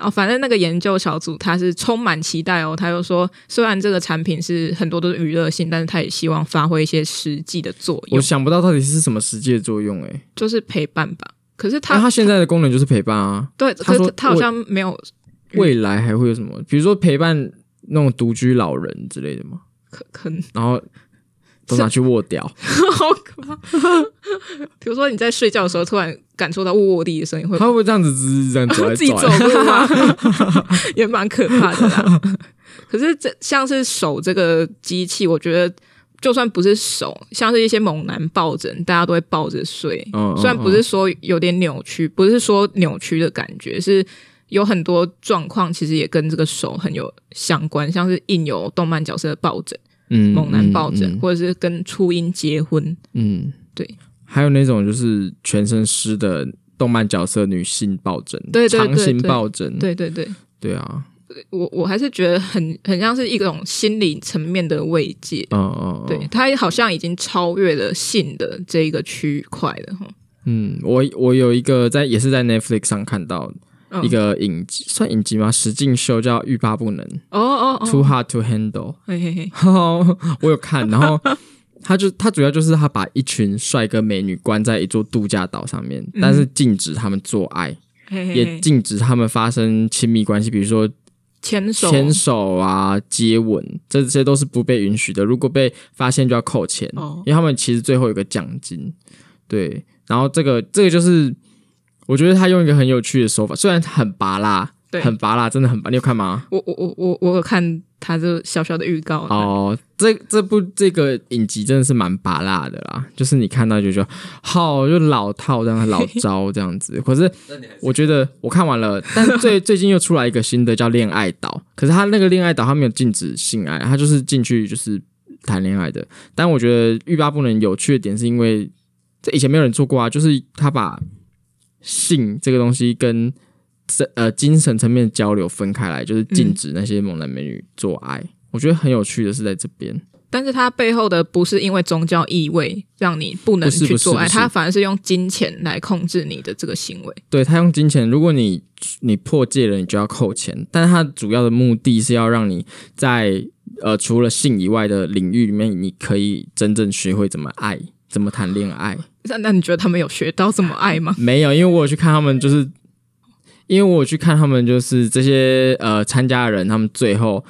A: 然后，反正那个研究小组他是充满期待哦。他又说，虽然这个产品是很多都是娱乐性，但是他也希望发挥一些实际的作用。
B: 我想不到到底是什么实际的作用，哎，
A: 就是陪伴吧。可是他，
B: 他现在的功能就是陪伴啊。
A: 对，他说他好像没有
B: 未来还会有什么，比如说陪伴那种独居老人之类的吗？
A: 可可能。
B: 然后。都拿去握掉，
A: 好可怕！比如说你在睡觉的时候，突然感受到沃沃地的声音，会
B: 他会不会这样子滋滋这样走来
A: 自己走路吗？也蛮可怕的啦。可是这像是手这个机器，我觉得就算不是手，像是一些猛男抱枕，大家都会抱着睡。嗯，虽然不是说有点扭曲，不是说扭曲的感觉，是有很多状况，其实也跟这个手很有相关，像是印有动漫角色的抱枕。嗯，猛男抱枕，嗯嗯、或者是跟初音结婚，嗯，对，
B: 还有那种就是全身湿的动漫角色女性抱枕，
A: 对，对，对，对，
B: 长形抱枕，
A: 对对对，
B: 对啊，
A: 我我还是觉得很很像是一种心理层面的慰藉，哦哦，对，它好像已经超越了性的这一个区块了哈。
B: 嗯，我我有一个在也是在 Netflix 上看到。一个影集算影集吗？实境秀叫《欲罢不能》哦哦，Too Hard to Handle。嘿嘿嘿，我有看，然后他就他主要就是他把一群帅哥美女关在一座度假岛上面，嗯、但是禁止他们做爱，嘿嘿嘿也禁止他们发生亲密关系，比如说
A: 牵手、
B: 牵手啊、接吻，这些都是不被允许的。如果被发现，就要扣钱，哦、因为他们其实最后有个奖金。对，然后这个这个就是。我觉得他用一个很有趣的手法，虽然很拔辣，对，很拔辣，真的很拔。你有看吗？
A: 我我我我我有看他就小小的预告。
B: 哦，这这部这个影集真的是蛮拔辣的啦，就是你看到就觉得好就老套这样老招这样子。可是我觉得我看完了，但最 最近又出来一个新的叫《恋爱岛》，可是他那个恋爱岛他没有禁止性爱，他就是进去就是谈恋爱的。但我觉得欲罢不能有趣的点是因为这以前没有人做过啊，就是他把。性这个东西跟这呃精神层面的交流分开来，就是禁止那些猛男美女做爱。嗯、我觉得很有趣的是在这边，
A: 但是它背后的不是因为宗教意味让你不能去做爱，它反而是用金钱来控制你的这个行为。
B: 对，他用金钱，如果你你破戒了，你就要扣钱。但是它主要的目的是要让你在呃除了性以外的领域里面，你可以真正学会怎么爱，怎么谈恋爱。
A: 那那你觉得他们有学到怎么爱吗？
B: 没有，因为我有去看他们，就是因为我有去看他们，就是这些呃参加的人，他们最后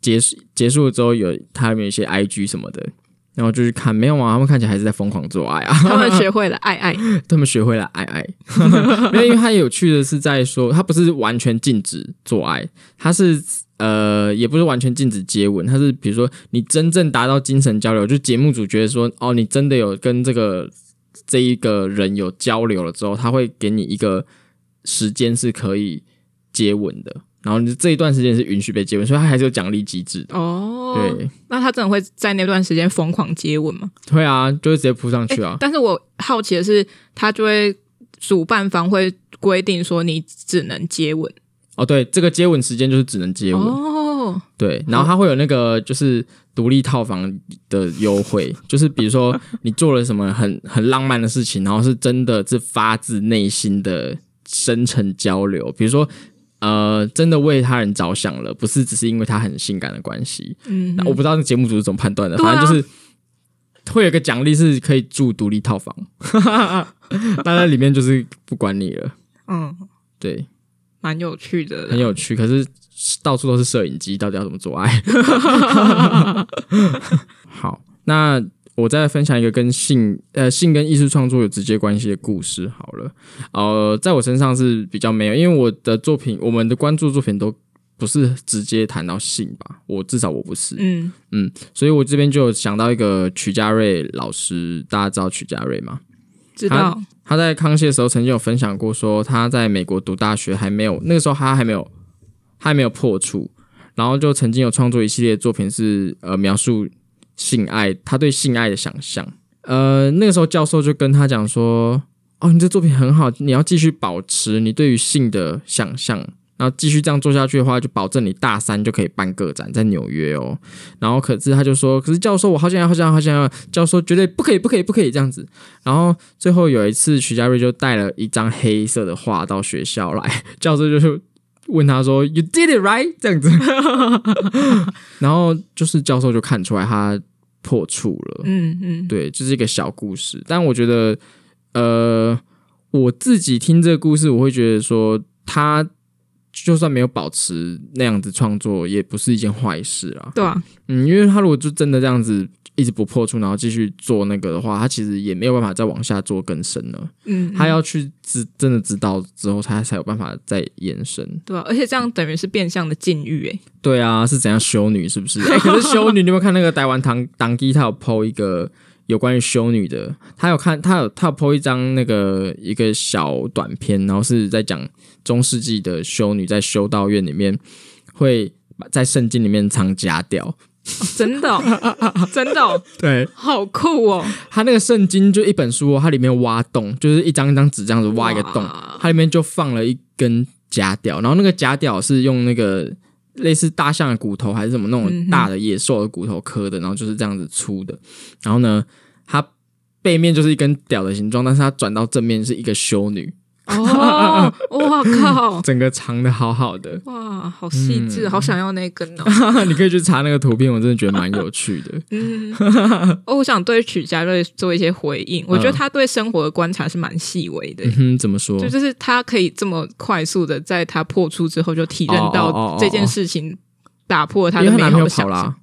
B: 结束结束了之后有，他们有一些 IG 什么的，然后就去看，没有啊，他们看起来还是在疯狂做爱啊。
A: 他们学会了爱爱，
B: 他们学会了爱爱。没有，因为他有趣的是在说，他不是完全禁止做爱，他是呃也不是完全禁止接吻，他是比如说你真正达到精神交流，就节目组觉得说哦，你真的有跟这个。这一个人有交流了之后，他会给你一个时间是可以接吻的，然后你这一段时间是允许被接吻，所以他还是有奖励机制的。哦，对，
A: 那他真的会在那段时间疯狂接吻吗？
B: 会啊，就会直接扑上去啊。欸，但
A: 是我好奇的是，他就会主办方会规定说你只能接吻。
B: 哦，对，这个接吻时间就是只能接吻。哦，对，然后他会有那个就是。独立套房的优惠，就是比如说你做了什么很很浪漫的事情，然后是真的是发自内心的深层交流，比如说呃，真的为他人着想了，不是只是因为他很性感的关系。嗯，那我不知道那节目组是怎么判断的，反正就是会有个奖励是可以住独立套房，但在里面就是不管你了。嗯，对，
A: 蛮有趣的，
B: 很有趣，可是。到处都是摄影机，到底要怎么做爱？好，那我再分享一个跟性呃性跟艺术创作有直接关系的故事。好了，呃，在我身上是比较没有，因为我的作品，我们的关注作品都不是直接谈到性吧？我至少我不是，嗯嗯，所以我这边就想到一个曲家瑞老师，大家知道曲家瑞吗？
A: 知道
B: 他，在康熙的时候曾经有分享过，说他在美国读大学还没有，那个时候他还没有。他还没有破处，然后就曾经有创作一系列作品，是呃描述性爱，他对性爱的想象。呃，那个时候教授就跟他讲说：“哦，你这作品很好，你要继续保持你对于性的想象，然后继续这样做下去的话，就保证你大三就可以办个展在纽约哦。”然后可是他就说：“可是教授，我好想要，好想要，好想要。”教授绝对不可以，不可以，不可以这样子。然后最后有一次，曲家瑞就带了一张黑色的画到学校来，教授就是。问他说：“You did it right？” 这样子，然后就是教授就看出来他破处了。嗯嗯，对，这、就是一个小故事。但我觉得，呃，我自己听这个故事，我会觉得说，他就算没有保持那样子创作，也不是一件坏事啊。
A: 对啊，
B: 嗯，因为他如果就真的这样子。一直不破处，然后继续做那个的话，他其实也没有办法再往下做更深了。嗯，嗯，他要去知真的知道之后，他才有办法再延伸。
A: 对啊，而且这样等于是变相的禁欲诶。
B: 对啊，是怎样修女？是不是？可是修女，你有没有看那个台湾堂当机？他有 po 一个有关于修女的，他有看，他有他有 po 一张那个一个小短片，然后是在讲中世纪的修女在修道院里面会在圣经里面藏假屌。
A: 哦、真的、哦，真的、哦，
B: 对，
A: 好酷哦！
B: 它那个圣经就一本书，它里面挖洞，就是一张一张纸这样子挖一个洞，它里面就放了一根假屌，然后那个假屌是用那个类似大象的骨头还是什么那种大的野兽的骨头刻的，然后就是这样子粗的，然后呢，它背面就是一根屌的形状，但是它转到正面是一个修女。
A: 哦，哇靠！
B: 整个藏的好好的，
A: 哇，好细致，嗯、好想要那根哦。
B: 你可以去查那个图片，我真的觉得蛮有趣的。嗯，
A: 我想对曲家瑞做一些回应。我觉得他对生活的观察是蛮细微的。
B: 嗯哼，怎么说？
A: 就就是他可以这么快速的在他破处之后就体认到这件事情打破他的美好的想象。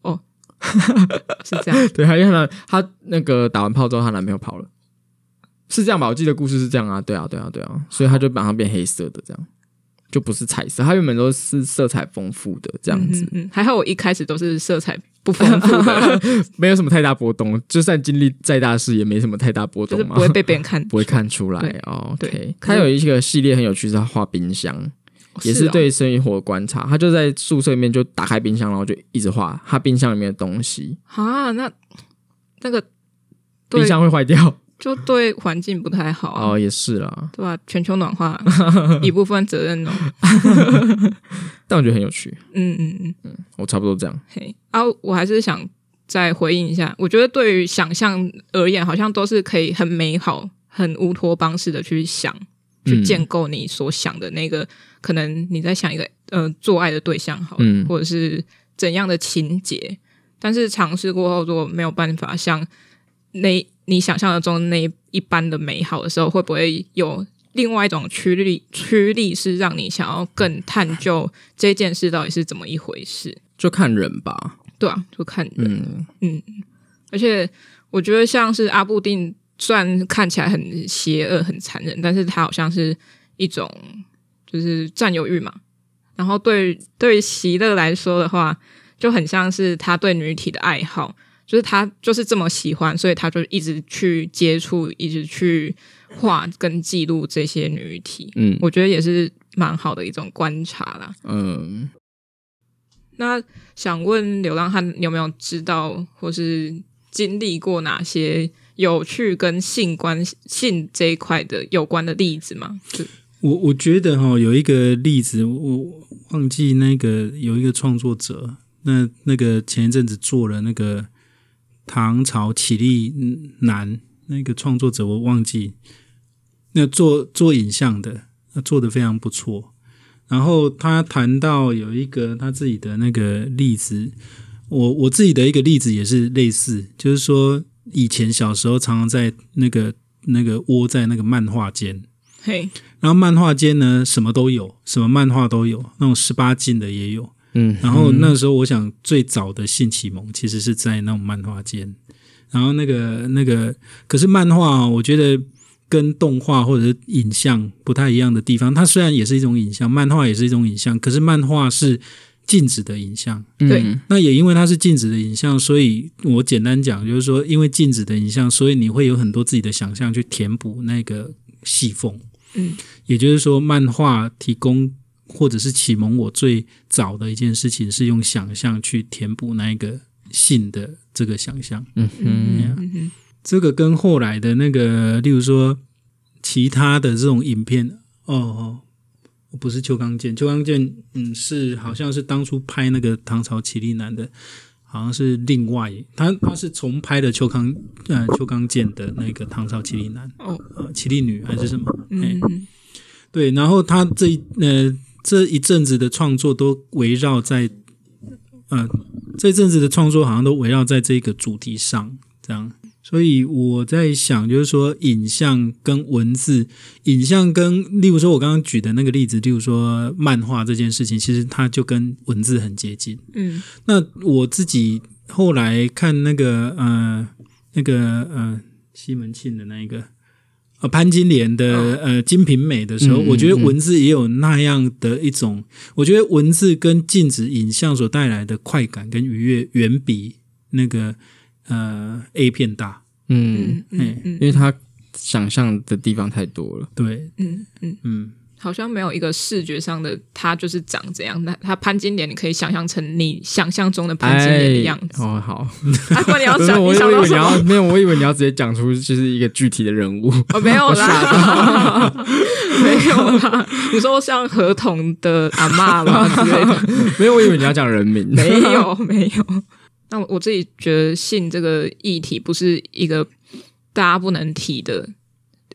A: 哦，是这样。
B: 对，他因为他他那个打完炮之后，她男朋友跑了。是这样吧？我记得故事是这样啊，对啊，对啊，对啊，所以他就把它变黑色的，这样就不是彩色。它原本都是色彩丰富的这样子。
A: 嗯，嗯，还好我一开始都是色彩不丰富的，
B: 没有什么太大波动。就算经历再大事，也没什么太大波动嘛，
A: 不会被别人看，
B: 不会看出来哦。对，他有一个系列很有趣，是他画冰箱，也是对生活观察。他就在宿舍里面就打开冰箱，然后就一直画他冰箱里面的东西。
A: 啊，那那个
B: 冰箱会坏掉。
A: 就对环境不太好
B: 哦，也是啦，
A: 对吧？全球暖化 一部分责任哦，
B: 但我觉得很有趣，
A: 嗯嗯嗯。嗯，
B: 我差不多这样。
A: 嘿，啊，我还是想再回应一下，我觉得对于想象而言，好像都是可以很美好、很乌托邦式的去想，去建构你所想的那个，嗯、可能你在想一个呃做爱的对象，好，嗯，或者是怎样的情节，但是尝试过后，如果没有办法像那。你想象的中那一般的美好的时候，会不会有另外一种驱力，驱力是让你想要更探究这件事到底是怎么一回事。
B: 就看人吧，
A: 对啊，就看人。
B: 嗯
A: 嗯，而且我觉得像是阿布定，虽然看起来很邪恶、很残忍，但是他好像是一种就是占有欲嘛。然后对对席勒来说的话，就很像是他对女体的爱好，就是他就是这么喜欢，所以他就一直去接触，一直去画跟记录这些女体。
B: 嗯，
A: 我觉得也是蛮好的一种观察啦。
B: 嗯，
A: 那想问流浪汉，你有没有知道或是经历过哪些有趣跟性关性这一块的有关的例子吗？
C: 我我觉得哈，有一个例子，我忘记那个有一个创作者，那那个前一阵子做了那个唐朝起立男那个创作者，我忘记那做做影像的，那做的非常不错。然后他谈到有一个他自己的那个例子，我我自己的一个例子也是类似，就是说以前小时候常常在那个那个窝在那个漫画间。
A: 嘿，
C: 然后漫画间呢，什么都有，什么漫画都有，那种十八禁的也有。
B: 嗯，
C: 然后那时候我想最早的性启蒙其实是在那种漫画间。然后那个那个，可是漫画我觉得跟动画或者是影像不太一样的地方，它虽然也是一种影像，漫画也是一种影像，可是漫画是静止的影像。
A: 对，
B: 嗯
C: 那也因为它是静止的影像，所以我简单讲就是说，因为静止的影像，所以你会有很多自己的想象去填补那个细缝。
A: 嗯，
C: 也就是说，漫画提供或者是启蒙我最早的一件事情，是用想象去填补那一个性的这个想象。
B: 嗯
A: 嗯
B: 嗯
A: 嗯嗯
C: 这个跟后来的那个，例如说其他的这种影片，哦哦，不是邱刚健，邱刚健，嗯，是好像是当初拍那个唐朝起立男的，好像是另外，他他是重拍的邱刚呃邱刚健的那个唐朝起立男，
A: 哦，
C: 呃起立女还是什么？哎
A: 嗯嗯
C: 对，然后他这一呃这一阵子的创作都围绕在，呃这一阵子的创作好像都围绕在这个主题上，这样。所以我在想，就是说影像跟文字，影像跟例如说我刚刚举的那个例子，例如说漫画这件事情，其实它就跟文字很接近。
A: 嗯
C: 那我自己后来看那个呃那个呃西门庆的那一个呃潘金莲的、
A: 哦。
C: 呃《金瓶梅》的时候，
B: 嗯嗯
C: 我觉得文字也有那样的一种，我觉得文字跟静止影像所带来的快感跟愉悦，远比那个呃 A 片大。
B: 嗯
A: 嗯。
B: 因为他想象的地方太多了。
C: 对，
A: 嗯嗯，
C: 嗯，
A: 好像没有一个视觉上的，他就是长怎样。那他潘金莲，你可以想象成你想象中的潘金莲的样子。
B: 哦，好，
A: 啊，不然你要
B: 我以为你要
A: 么？
B: 没有，我以为你要直接讲出就是一个具体的人物。
A: 哦，没有啦，没有啦。你说像合同的阿嬷吗之类的？
B: 没有，我以为你要讲人名。
A: 没有，没有。那我我自己觉得性这个议题不是一个大家不能提的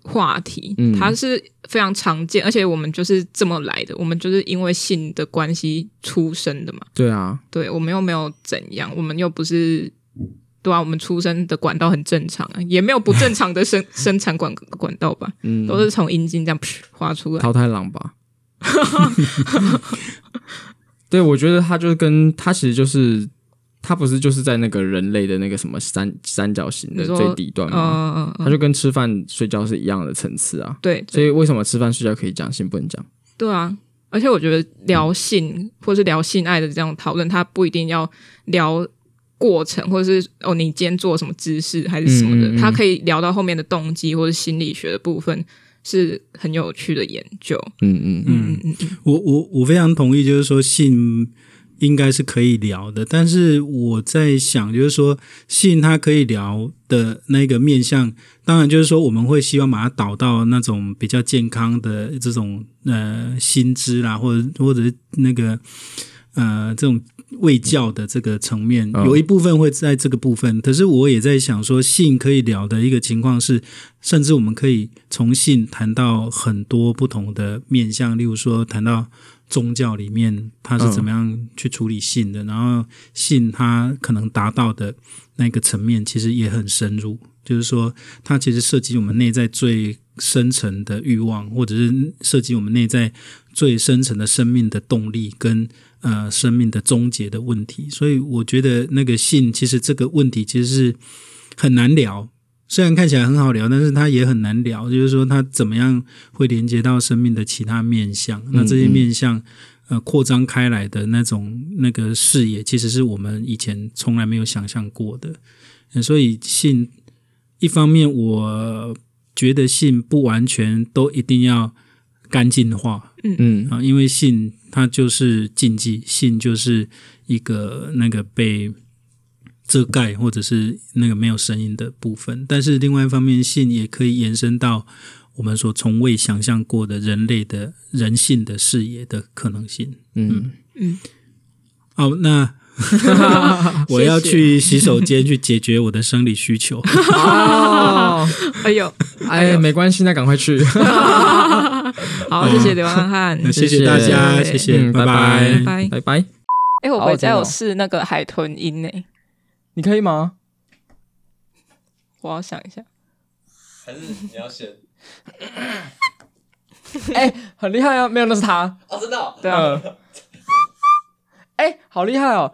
A: 话题，
B: 嗯
A: 它是非常常见，而且我们就是这么来的，我们就是因为性的关系出生的嘛。
B: 对啊，
A: 对，我们又没有怎样，我们又不是对啊，我们出生的管道很正常啊，也没有不正常的生 生产管管道吧，
B: 嗯，
A: 都是从阴茎这样噗滑出来。
B: 淘汰狼吧。对，我觉得他就是跟他其实就是他不是就是在那个人类的那个什么三三角形的最底端
A: 嗯
B: 吗？
A: 嗯嗯，
B: 它就跟吃饭睡觉是一样的层次啊。
A: 对，
B: 所以为什么吃饭睡觉可以讲，性不能讲？
A: 对啊，而且我觉得聊性或是聊性爱的这样讨论，它不一定要聊过程，或者是哦你今天做什么姿势还是什么的，
B: 嗯嗯嗯
A: 它可以聊到后面的动机或者心理学的部分，是很有趣的研究。
B: 嗯嗯嗯，
A: 嗯嗯嗯，
C: 我我我非常同意，就是说性应该是可以聊的，但是我在想，就是说性它可以聊的那个面向，当然就是说我们会希望把它导到那种比较健康的这种呃心知啦，或者或者是那个呃这种卫教的这个层面，
B: 哦
C: 有一部分会在这个部分。可是我也在想说，性可以聊的一个情况是，甚至我们可以从性谈到很多不同的面向，例如说谈到。宗教里面它是怎么样去处理性的，然后性它可能达到的那个层面其实也很深入，就是说它其实涉及我们内在最深层的欲望，或者是涉及我们内在最深层的生命的动力跟呃生命的终结的问题。所以我觉得那个性，其实这个问题其实是很难聊。虽然看起来很好聊，但是它也很难聊。就是说，它怎么样会连接到生命的其他面向？那这些面向，呃，扩张开来的那种那个视野，其实是我们以前从来没有想象过的。所以，性一方面，我觉得性不完全都一定要干净化。嗯嗯啊，因为性它就是禁忌，性就是一个那个被。遮盖或者是那个没有声音的部分，但是另外一方面，性也可以延伸到我们所从未想象过的人类的人性的视野的可能性。嗯。嗯，好，那 我要去洗手间去解决我的生理需求。
A: 哦，哎呦，
B: 哎，没关系，那赶快去。
A: 好，谢谢流浪汉，
C: 谢谢。大家，谢谢，拜拜，
A: 拜拜，
B: 拜拜。
A: 哎，我回家有试那个海豚音呢。
B: 你可以吗？
A: 我要想一下，
D: 还是你要选？
B: 哎、欸，很厉害啊！没有，那是他
D: 哦，真的、哦，
B: 对啊。哎、欸，好厉害哦！